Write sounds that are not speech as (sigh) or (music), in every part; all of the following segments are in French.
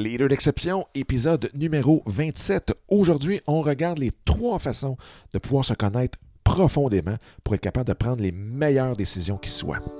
Leader d'exception, épisode numéro 27. Aujourd'hui, on regarde les trois façons de pouvoir se connaître profondément pour être capable de prendre les meilleures décisions qui soient.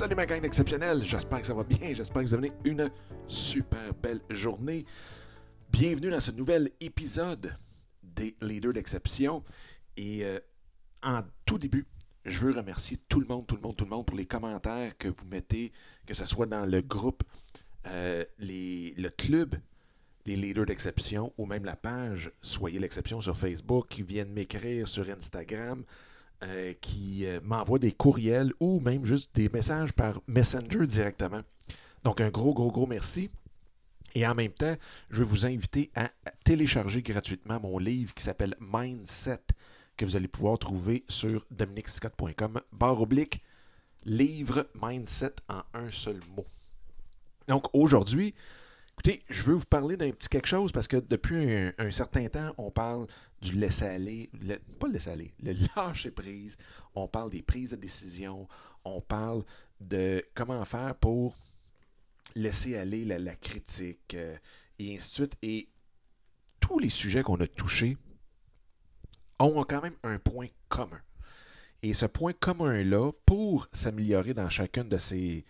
Salut ma gang exceptionnelle, j'espère que ça va bien, j'espère que vous avez une super belle journée. Bienvenue dans ce nouvel épisode des Leaders d'exception. Et euh, en tout début, je veux remercier tout le monde, tout le monde, tout le monde pour les commentaires que vous mettez, que ce soit dans le groupe, euh, le club les leaders d'exception ou même la page Soyez l'exception sur Facebook, qui viennent m'écrire sur Instagram, euh, qui euh, m'envoient des courriels ou même juste des messages par Messenger directement. Donc un gros, gros, gros merci. Et en même temps, je vais vous inviter à télécharger gratuitement mon livre qui s'appelle Mindset, que vous allez pouvoir trouver sur dominicscott.com, barre oblique, livre Mindset en un seul mot. Donc aujourd'hui, écoutez, je veux vous parler d'un petit quelque chose parce que depuis un, certain temps, on parle du laisser-aller, le- pas le laisser-aller, le (laughs) lâcher-prise, on parle des prises de décision, on parle de comment faire pour laisser aller la, la critique euh, et ainsi de suite. Et tous les sujets qu'on a touchés ont quand même un point commun. Et ce point commun-là, pour s'améliorer dans chacune de ces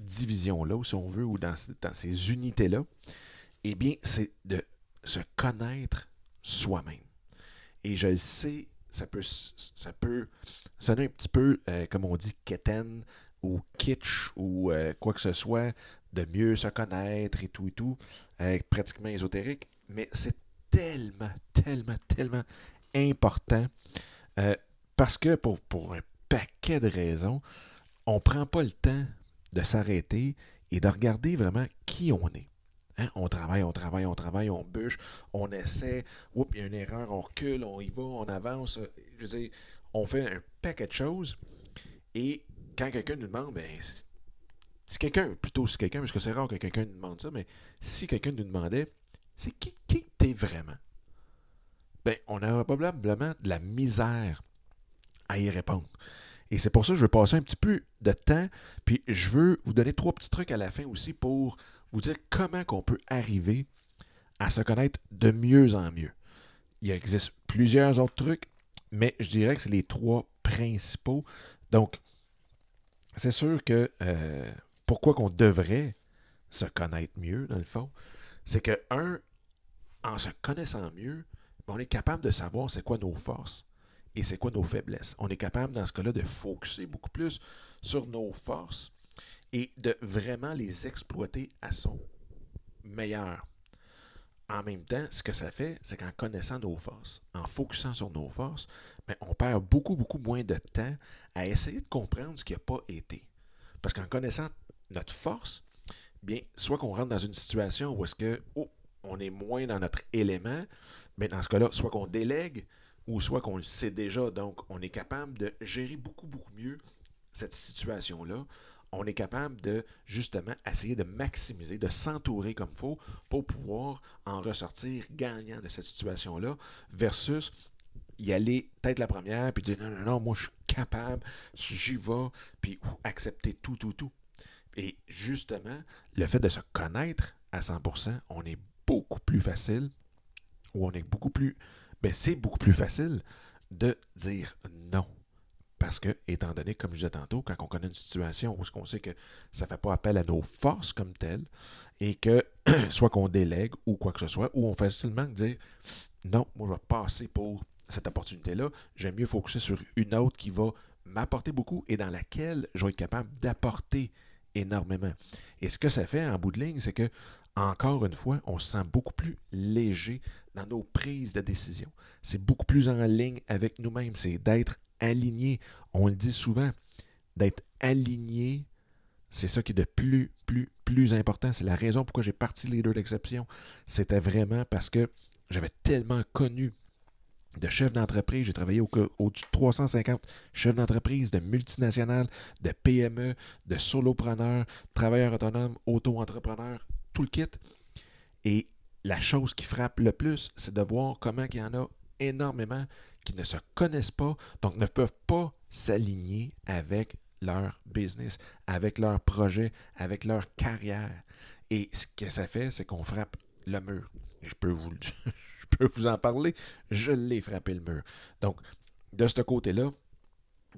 divisions-là, ou si on veut, ou dans, ces unités-là, eh bien, c'est de se connaître soi-même. Et je le sais, ça peut, ça peut sonner un petit peu, euh, comme on dit, quétaine ou kitsch ou euh, quoi que ce soit, de mieux se connaître et tout et tout, euh, pratiquement ésotérique, mais c'est tellement, tellement, tellement important parce que pour, pour un paquet de raisons, on ne prend pas le temps de s'arrêter et de regarder vraiment qui on est. Hein, On travaille, on travaille, on travaille, on bûche, on essaie, oups, il y a une erreur, on recule, on y va, on avance. Je veux dire, on fait un paquet de choses. Et quand quelqu'un nous demande, ben, si quelqu'un, plutôt si quelqu'un, parce que c'est rare que quelqu'un nous demande ça, mais si quelqu'un nous demandait, c'est qui, qui t'es vraiment? Ben, on aurait probablement de la misère à y répondre. Et c'est pour ça que je veux passer un petit peu de temps, puis je veux vous donner trois petits trucs à la fin aussi pour vous dire comment qu'on peut arriver à se connaître de mieux en mieux. Il existe plusieurs autres trucs, mais je dirais que c'est les trois principaux. Donc, c'est sûr que euh, pourquoi qu'on devrait se connaître mieux, dans le fond, c'est que, un, en se connaissant mieux, on est capable de savoir c'est quoi nos forces et c'est quoi nos faiblesses? On est capable, dans ce cas-là, de focuser beaucoup plus sur nos forces et de vraiment les exploiter à son meilleur. En même temps, ce que ça fait, c'est qu'en connaissant nos forces, en focusant sur nos forces, ben, on perd beaucoup, beaucoup moins de temps à essayer de comprendre ce qui n'a pas été. Parce qu'en connaissant notre force, bien, soit qu'on rentre dans une situation où est-ce que, oh, on est moins dans notre élément, mais dans ce cas-là, soit qu'on délègue, ou soit qu'on le sait déjà. Donc, on est capable de gérer beaucoup, beaucoup mieux cette situation-là. On est capable de, justement, essayer de maximiser, de s'entourer comme faut pour pouvoir en ressortir gagnant de cette situation-là versus y aller peut-être la première puis dire non, non, non, moi je suis capable, j'y vais, puis accepter tout, tout, tout. Et justement, le fait de se connaître à 100%, on est beaucoup plus facile, ou on est beaucoup plus ben, c'est beaucoup plus facile de dire non. Parce que, étant donné, comme je disais tantôt, quand on connaît une situation où on sait que ça ne fait pas appel à nos forces comme telles, et que (clears throat) soit qu'on délègue ou quoi que ce soit, ou on fait seulement dire non, moi je vais passer pour cette opportunité-là, j'aime mieux focuser sur une autre qui va m'apporter beaucoup et dans laquelle je vais être capable d'apporter énormément. Et ce que ça fait en bout de ligne, c'est que, encore une fois, on se sent beaucoup plus léger dans nos prises de décision. C'est beaucoup plus en ligne avec nous-mêmes. C'est d'être aligné. On le dit souvent, d'être aligné, c'est ça qui est de plus, plus, plus important. C'est la raison pourquoi j'ai parti leader d'exception. C'était vraiment parce que j'avais tellement connu de chefs d'entreprise. J'ai travaillé au-dessus de 350 chefs d'entreprise, de multinationales, de PME, de solopreneurs, travailleurs autonomes, auto-entrepreneurs, tout le kit. Et la chose qui frappe le plus, c'est de voir comment il y en a énormément qui ne se connaissent pas, donc ne peuvent pas s'aligner avec leur business, avec leur projet, avec leur carrière. Et ce que ça fait, c'est qu'on frappe le mur. Et je peux vous, (laughs) je peux vous en parler, je l'ai frappé le mur. Donc, de ce côté-là,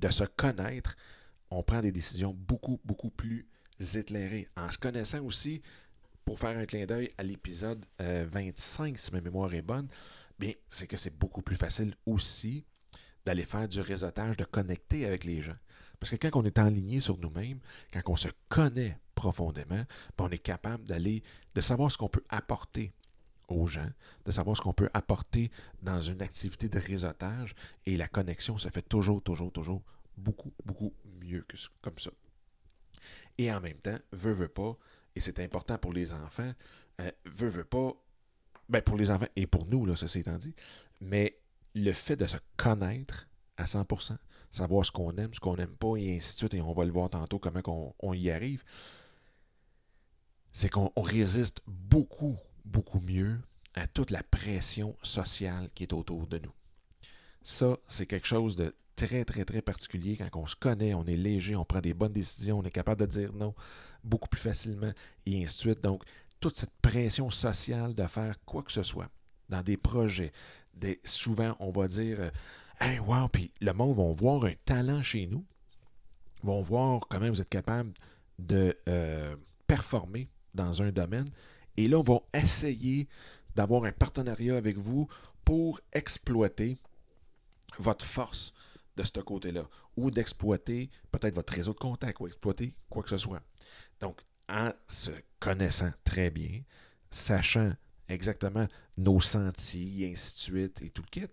de se connaître, on prend des décisions beaucoup, beaucoup plus éclairées. En se connaissant aussi, pour faire un clin d'œil à l'épisode 25, euh, si ma mémoire est bonne, bien, c'est que c'est beaucoup plus facile aussi d'aller faire du réseautage, de connecter avec les gens. Parce que quand on est enligné sur nous-mêmes, quand on se connaît profondément, ben, on est capable d'aller, de savoir ce qu'on peut apporter aux gens, de savoir ce qu'on peut apporter dans une activité de réseautage, et la connexion se fait toujours, toujours, toujours beaucoup, beaucoup mieux que comme ça. Et en même temps, veut, veut pas, et c'est important pour les enfants, euh, veut, veut pas, ben pour les enfants et pour nous, là, ceci étant dit, mais le fait de se connaître à 100%, savoir ce qu'on aime, ce qu'on n'aime pas, et ainsi de suite, et on va le voir tantôt comment on, y arrive, c'est qu'on résiste beaucoup, beaucoup mieux à toute la pression sociale qui est autour de nous. Ça, c'est quelque chose de très, très, très particulier. Quand on se connaît, on est léger, on prend des bonnes décisions, on est capable de dire non beaucoup plus facilement, et ainsi de suite. Donc, toute cette pression sociale de faire quoi que ce soit dans des projets, des, souvent, on va dire euh, Hey, wow, puis le monde va voir un talent chez nous, vont voir comment vous êtes capable de euh, performer dans un domaine, et là, on va essayer d'avoir un partenariat avec vous pour exploiter votre force de ce côté-là, ou d'exploiter peut-être votre réseau de contact, ou exploiter quoi que ce soit. Donc, en se connaissant très bien, sachant exactement nos sentiers, et ainsi de suite, et tout le kit,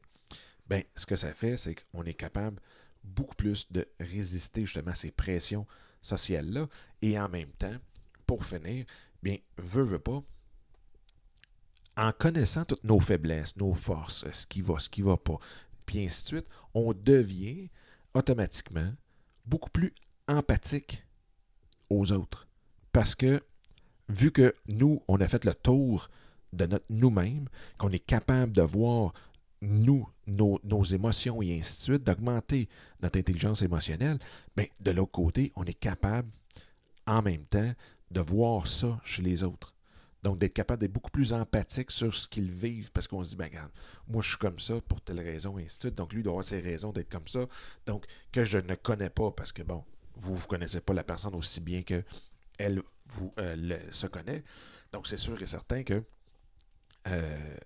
ben, ce que ça fait, c'est qu'on est capable beaucoup plus de résister justement à ces pressions sociales-là. Et en même temps, pour finir, bien, veut, veut pas, en connaissant toutes nos faiblesses, nos forces, ce qui va, ce qui va pas, puis ainsi de suite, on devient automatiquement beaucoup plus empathique aux autres. Parce que, vu que nous, on a fait le tour de notre nous-mêmes, qu'on est capable de voir nous, nos, émotions et ainsi de suite, d'augmenter notre intelligence émotionnelle, bien, de l'autre côté, on est capable en même temps de voir ça chez les autres. Donc, d'être capable d'être beaucoup plus empathique sur ce qu'ils vivent parce qu'on se dit, ben, regarde, moi, je suis comme ça pour telle raison, et ainsi de suite. Donc, lui, doit avoir ses raisons d'être comme ça. Donc, que je ne connais pas parce que, bon, vous ne connaissez pas la personne aussi bien que elle vous euh, se connaît. Donc, c'est sûr et certain que euh,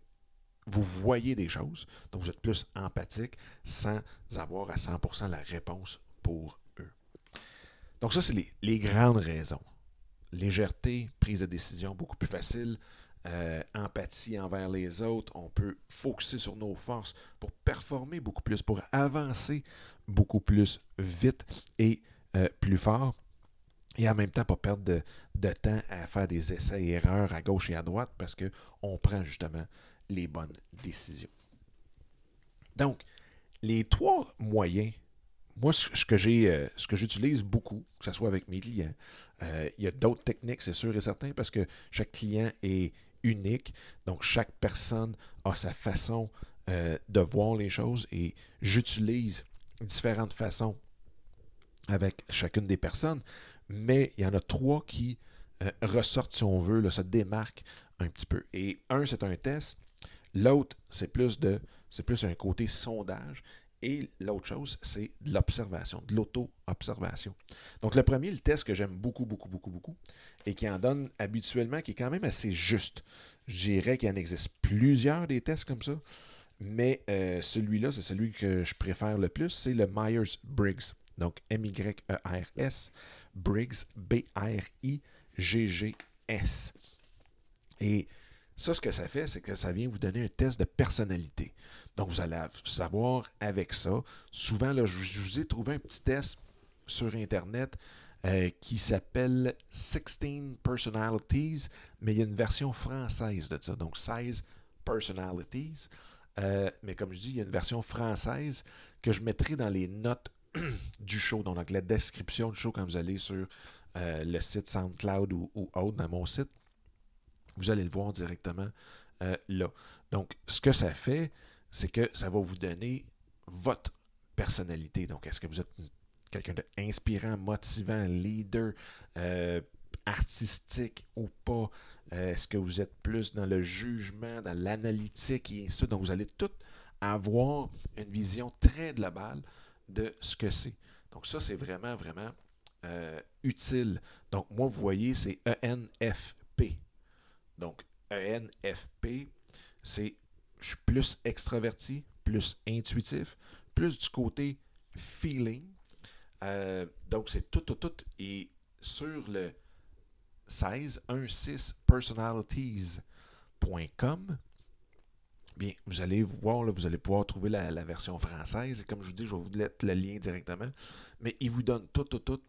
vous voyez des choses, donc vous êtes plus empathique sans avoir à 100% la réponse pour eux. Donc ça, c'est les, grandes raisons. Légèreté, prise de décision beaucoup plus facile, euh, empathie envers les autres, on peut focuser sur nos forces pour performer beaucoup plus, pour avancer beaucoup plus vite et plus fort et en même temps pas perdre de, temps à faire des essais et erreurs à gauche et à droite parce qu'on prend justement les bonnes décisions. Donc, les trois moyens, moi, ce que j'ai, euh, ce que j'utilise beaucoup, que ce soit avec mes clients, euh, il y a d'autres techniques, c'est sûr et certain, parce que chaque client est unique, donc chaque personne a sa façon euh, de voir les choses et j'utilise différentes façons avec chacune des personnes mais il y en a trois qui ressortent, si on veut, se démarquent un petit peu. Et un, c'est un test. L'autre, c'est plus de c'est plus un côté sondage. Et l'autre chose, c'est de l'observation, de l'auto-observation. Donc, le premier, le test que j'aime beaucoup, beaucoup, beaucoup, beaucoup, et qui en donne habituellement, qui est quand même assez juste. Je dirais qu'il en existe plusieurs des tests comme ça, Mais euh, celui-là, c'est celui que je préfère le plus, c'est le Myers-Briggs. Donc M-Y-E-R-S, Briggs, B-R-I-G-G-S. Et ça, ce que ça fait, c'est que ça vient vous donner un test de personnalité. Donc, vous allez savoir avec ça. Souvent, là, je, vous ai trouvé un petit test sur Internet euh, qui s'appelle 16 Personalities, mais il y a une version française de ça. Donc, 16 Personalities. Euh, mais comme je dis, il y a une version française que je mettrai dans les notes (clears throat) du show, donc la description du show quand vous allez sur euh, le site SoundCloud ou, ou, autre dans mon site. Vous allez le voir directement là. Donc, ce que ça fait, c'est que ça va vous donner votre personnalité. Donc, est-ce que vous êtes quelqu'un d'inspirant, motivant, leader, euh, artistique ou pas? Euh, est-ce que vous êtes plus dans le jugement, dans l'analytique et ainsi Donc, vous allez tout avoir une vision très globale de ce que c'est. Donc, ça, c'est vraiment, vraiment euh, utile. Donc, moi, vous voyez, c'est ENFP. Donc, ENFP, c'est je suis plus extraverti, plus intuitif, plus du côté feeling. Euh, donc, c'est tout, tout, tout. Et sur le 16, 16 personalities.com, bien, vous allez voir, vous allez pouvoir trouver la, version française. Et comme je vous dis, je vais vous mettre le lien directement. Mais il vous donne tout, tout, tout.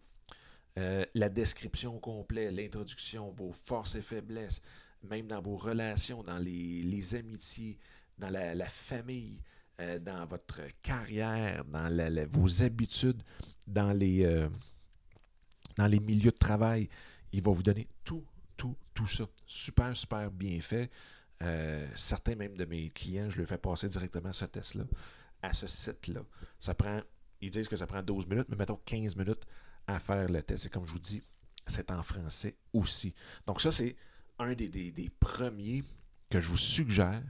Euh, la description complète, l'introduction, vos forces et faiblesses, même dans vos relations, dans les amitiés, dans la, famille, euh, dans votre carrière, dans vos habitudes, dans les, euh, dans les milieux de travail. Il va vous donner tout, tout, tout ça. Super, super bien fait. Euh, certains même de mes clients, je le fais passer directement ce test-là, à ce site-là. Ça prend, ils disent que ça prend 12 minutes, mais mettons 15 minutes à faire le test. Et comme je vous dis, c'est en français aussi. Donc ça, c'est un des, des premiers que je vous suggère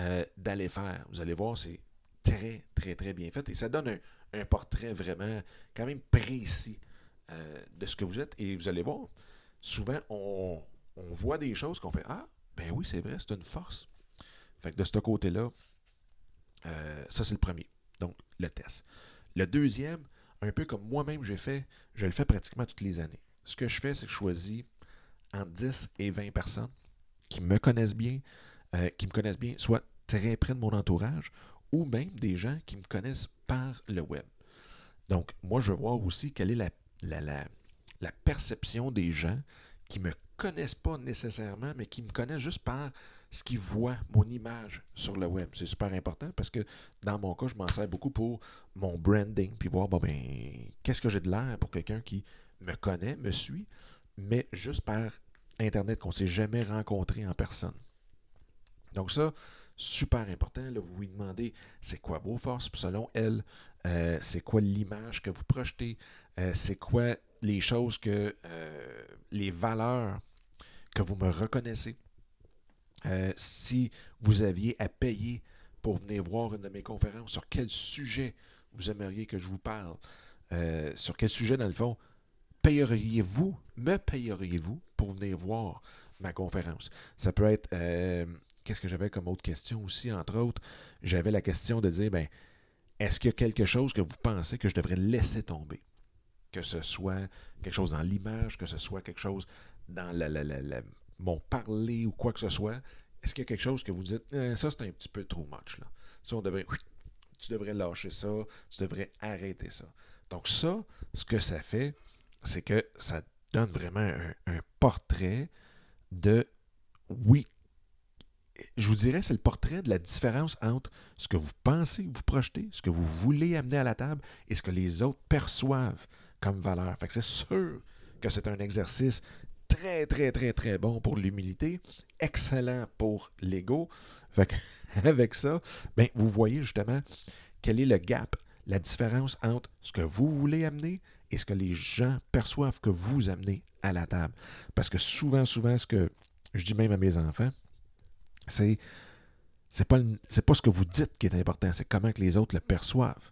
euh, d'aller faire. Vous allez voir, c'est très, très, très bien fait. Et ça donne un, portrait vraiment quand même précis euh, de ce que vous êtes. Et vous allez voir, souvent, on, voit des choses qu'on fait Ah, ben oui, c'est vrai, c'est une force. Fait que de ce côté-là, euh, ça, c'est le premier. Donc, le test. Le deuxième, un peu comme moi-même j'ai fait, je le fais pratiquement toutes les années. Ce que je fais, c'est que je choisis entre 10 et 20 personnes qui me connaissent bien, qui me connaissent bien, soit très près de mon entourage, ou même des gens qui me connaissent par le web. Donc, moi, je veux voir aussi quelle est la, la, la, perception des gens qui ne me connaissent pas nécessairement, mais qui me connaissent juste par ce qu'ils voient, mon image sur le web. C'est super important parce que dans mon cas, je m'en sers beaucoup pour mon branding, puis voir, bon, ben, qu'est-ce que j'ai de l'air pour quelqu'un qui me connaît, me suit, mais juste par Internet, qu'on ne s'est jamais rencontré en personne. Donc ça, super important. Là, vous lui demandez c'est quoi vos forces, selon elle, euh, c'est quoi l'image que vous projetez, euh, c'est quoi les choses que, euh, les valeurs que vous me reconnaissez. si vous aviez à payer pour venir voir une de mes conférences, sur quel sujet vous aimeriez que je vous parle, sur quel sujet, dans le fond, payeriez-vous, me payeriez-vous pour venir voir ma conférence? Ça peut être qu'est-ce que j'avais comme autre question aussi, entre autres? J'avais la question de dire, ben, est-ce qu'il y a quelque chose que vous pensez que je devrais laisser tomber? Que ce soit quelque chose dans l'image, que ce soit quelque chose dans la, mon parler ou quoi que ce soit. Est-ce qu'il y a quelque chose que vous dites, eh, ça c'est un petit peu trop much, là. Ça, on devrait, tu devrais lâcher ça, tu devrais arrêter ça. Donc ça, ce que ça fait, c'est que ça donne vraiment un portrait de, oui, je vous dirais, c'est le portrait de la différence entre ce que vous pensez, vous projetez, ce que vous voulez amener à la table et ce que les autres perçoivent comme valeur. Fait que c'est sûr que c'est un exercice très, très, très, très bon pour l'humilité, excellent pour l'ego. Fait (laughs) avec ça, ben, vous voyez justement quel est le gap, la différence entre ce que vous voulez amener et ce que les gens perçoivent que vous amenez à la table. Parce que souvent, souvent, ce que je dis même à mes enfants, c'est c'est pas, ce que vous dites qui est important, c'est comment que les autres le perçoivent.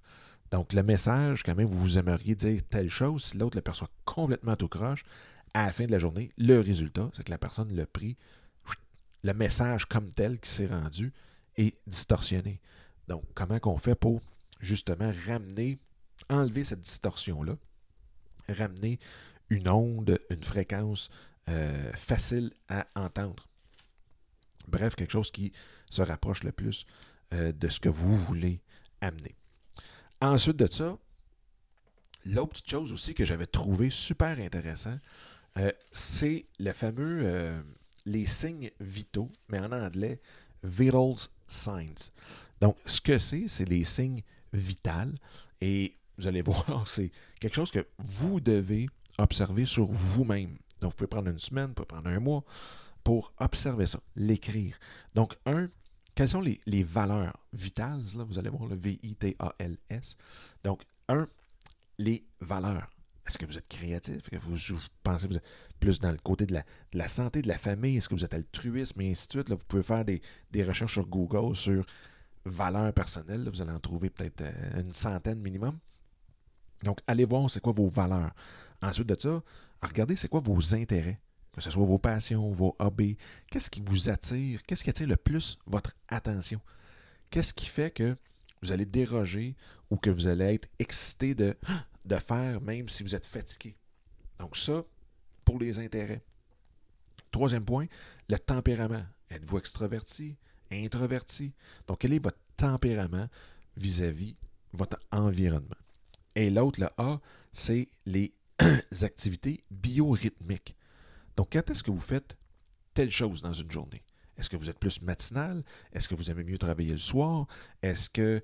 Donc, le message, quand même, vous aimeriez dire telle chose, si l'autre le perçoit complètement tout croche, à la fin de la journée, le résultat, c'est que la personne l'a pris, le message comme tel qui s'est rendu est distorsionné. Donc, comment qu'on fait pour justement ramener, enlever cette distorsion-là, ramener une onde, une fréquence euh, facile à entendre? Bref, quelque chose qui se rapproche le plus euh, de ce que vous voulez amener. Ensuite de ça, l'autre petite chose aussi que j'avais trouvé super intéressant, euh, c'est le fameux, les signes vitaux, mais en anglais, vital signs. Donc, ce que c'est, c'est les signes vitaux. Et vous allez (laughs) voir, c'est quelque chose que vous devez observer sur vous-même. Donc, vous pouvez prendre une semaine, vous pouvez prendre un mois pour observer ça, l'écrire. Donc, un, quelles sont les, valeurs vitales? Là, vous allez voir le V-I-T-A-L-S. Donc, un, les valeurs. Est-ce que vous êtes créatif? Est-ce que vous, pensez que vous êtes plus dans le côté de la, santé, de la famille? Est-ce que vous êtes altruiste? Mais ainsi de suite? Là, vous pouvez faire des, recherches sur Google sur valeurs personnelles. vous allez en trouver peut-être euh, une centaine minimum. Donc, allez voir c'est quoi vos valeurs. Ensuite de ça, regardez c'est quoi vos intérêts, que ce soit vos passions, vos hobbies. Qu'est-ce qui vous attire? Qu'est-ce qui attire le plus votre attention? Qu'est-ce qui fait que vous allez déroger ou que vous allez être excité de, faire même si vous êtes fatigué? Donc ça, pour les intérêts. Troisième point, le tempérament. Êtes-vous extraverti, introverti? Donc, quel est votre tempérament vis-à-vis -vis votre environnement? Et l'autre, le A, c'est les (clears throat) activités biorhythmiques. Donc, quand est-ce que vous faites telle chose dans une journée? Est-ce que vous êtes plus matinal? Est-ce que vous aimez mieux travailler le soir? Est-ce que.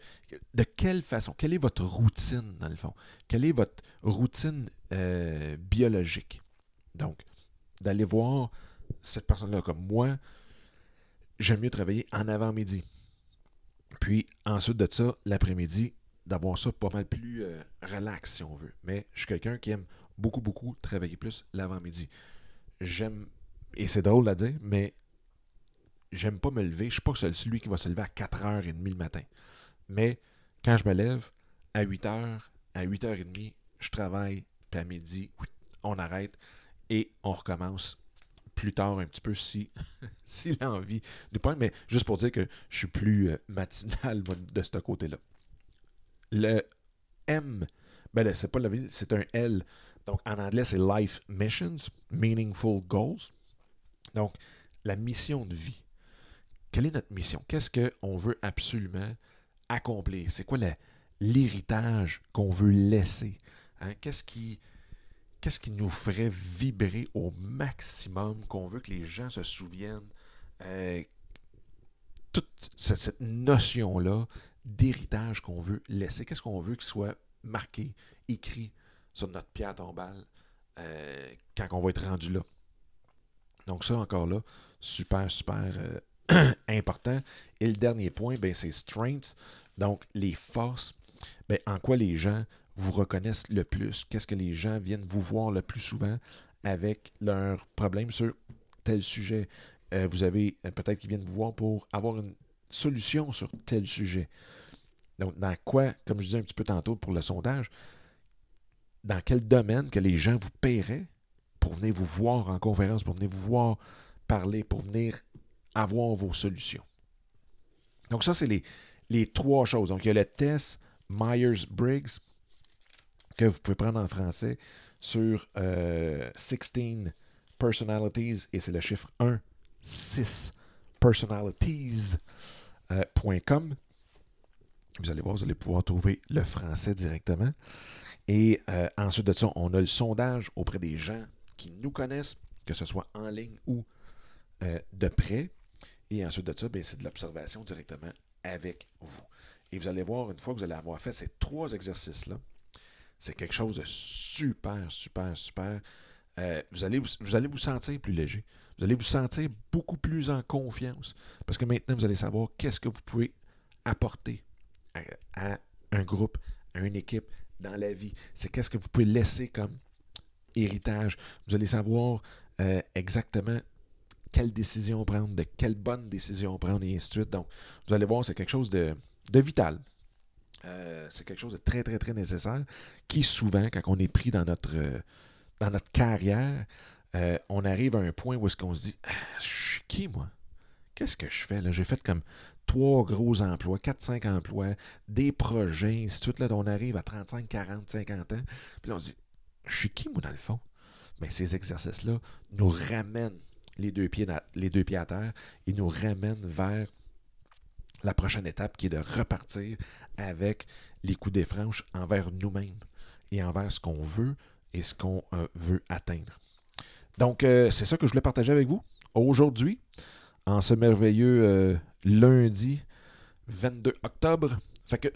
De quelle façon? Quelle est votre routine, dans le fond? Quelle est votre routine euh, biologique? Donc, d'aller voir cette personne-là comme moi, j'aime mieux travailler en avant-midi. Puis, ensuite de ça, l'après-midi, d'avoir ça pas mal plus euh, relax, si on veut. Mais je suis quelqu'un qui aime beaucoup, beaucoup travailler plus l'avant-midi. J'aime, et c'est drôle à dire, mais j'aime pas me lever. Je suis pas celui qui va se lever à 4h30 le matin. Mais quand je me lève, à 8h, à 8h30, je travaille, puis à midi, on arrête et on recommence plus tard un petit peu si, (laughs) si l'envie n'est pas. Mais juste pour dire que je suis plus euh, matinal de ce côté-là. Le M, ben c'est pas la c'est un L. Donc en anglais, c'est Life Missions, Meaningful Goals. Donc, la mission de vie. Quelle est notre mission? Qu'est-ce qu'on veut absolument accomplir? C'est quoi l'héritage qu'on veut laisser? Hein? Qu'est-ce qui, nous ferait vibrer au maximum, qu'on veut que les gens se souviennent? Euh, toute cette notion-là d'héritage qu'on veut laisser? Qu'est-ce qu'on veut qu'il soit marqué, écrit sur notre pierre tombale euh, quand on va être rendu là. Donc ça, encore là, super, super euh, (clears throat) important. Et le dernier point, ben, c'est strengths. Donc les forces, ben, en quoi les gens vous reconnaissent le plus? Qu'est-ce que les gens viennent vous voir le plus souvent avec leurs problèmes sur tel sujet? Euh, vous avez peut-être qu'ils viennent vous voir pour avoir une solution sur tel sujet. Donc, dans quoi, comme je disais un petit peu tantôt pour le sondage, dans quel domaine que les gens vous paieraient pour venir vous voir en conférence, pour venir vous voir parler, pour venir avoir vos solutions? Donc, ça, c'est les, les trois choses. Donc, il y a le test Myers-Briggs que vous pouvez prendre en français sur 16 euh, personalities et c'est le chiffre 1, 6 personalities. Euh, vous allez voir, vous allez pouvoir trouver le français directement. Et euh, ensuite de ça, on a le sondage auprès des gens qui nous connaissent, que ce soit en ligne ou euh, de près. Et ensuite de ça, ben, c'est de l'observation directement avec vous. Et vous allez voir, une fois que vous allez avoir fait ces trois exercices-là, c'est quelque chose de super, super, super. vous, allez vous allez vous sentir plus léger. Vous allez vous sentir beaucoup plus en confiance. Parce que maintenant, vous allez savoir qu'est-ce que vous pouvez apporter à, un groupe, à une équipe dans la vie. C'est qu'est-ce que vous pouvez laisser comme héritage? Vous allez savoir euh, exactement quelle décision prendre, de quelle bonne décision prendre, et ainsi de suite. Donc, vous allez voir, c'est quelque chose de, vital. Euh, c'est quelque chose de très, très, très nécessaire qui, souvent, quand on est pris dans notre, euh, dans notre carrière, on arrive à un point où est-ce qu'on se dit ah, Je suis qui, moi? Qu'est-ce que je fais là J'ai fait comme trois gros emplois, quatre, cinq emplois, des projets, ainsi de suite. Là, on arrive à 35, 40, 50 ans. Puis là, on dit, je suis qui, moi, dans le fond? Mais ces exercices-là nous ramènent les deux, pieds, les deux pieds à terre et nous ramènent vers la prochaine étape qui est de repartir avec les coups des franches envers nous-mêmes et envers ce qu'on veut et ce qu'on euh, veut atteindre. Donc, euh, c'est ça que je voulais partager avec vous aujourd'hui, en ce merveilleux euh, lundi 22 octobre.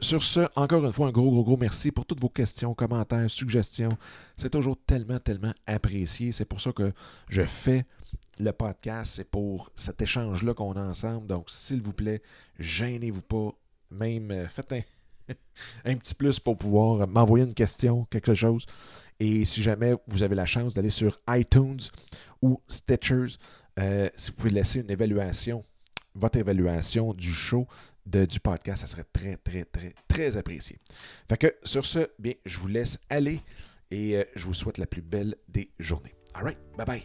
Sur ce, encore une fois, un gros, gros, gros merci pour toutes vos questions, commentaires, suggestions. C'est toujours tellement, tellement apprécié. C'est pour ça que je fais le podcast. C'est pour cet échange-là qu'on a ensemble. Donc, s'il vous plaît, gênez-vous pas. Même euh, faites un, (laughs) un petit plus pour pouvoir m'envoyer une question, quelque chose. Et si jamais vous avez la chance d'aller sur iTunes ou Stitchers, euh, si vous pouvez laisser une évaluation, votre évaluation du show, du podcast, ça serait très, très, très, très apprécié. Fait que sur ce, bien, je vous laisse aller et euh, je vous souhaite la plus belle des journées. All right, bye bye.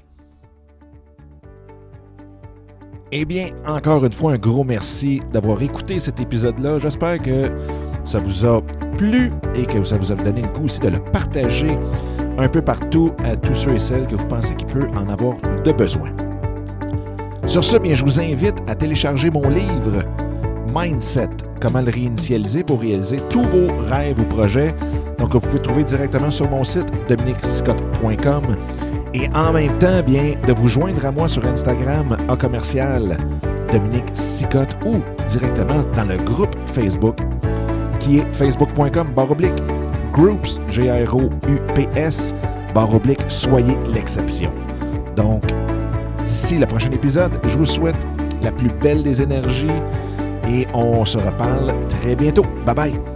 Eh bien, encore une fois, un gros merci d'avoir écouté cet épisode-là. J'espère que ça vous a plu et que ça vous a donné le coup aussi de le partager un peu partout à tous ceux et celles que vous pensez qu'il peut en avoir de besoin. Sur ce, bien, je vous invite à télécharger mon livre Mindset, comment le réinitialiser pour réaliser tous vos rêves ou projets. Donc, vous pouvez trouver directement sur mon site dominicscott.com et en même temps, bien, de vous joindre à moi sur Instagram à commercial Dominique Sicotte ou directement dans le groupe Facebook qui est facebook.com baroblique groups, G-R-O-U-P-S, baroblique soyez l'exception. Donc, d'ici le prochain épisode, je vous souhaite la plus belle des énergies et on se reparle très bientôt. Bye bye!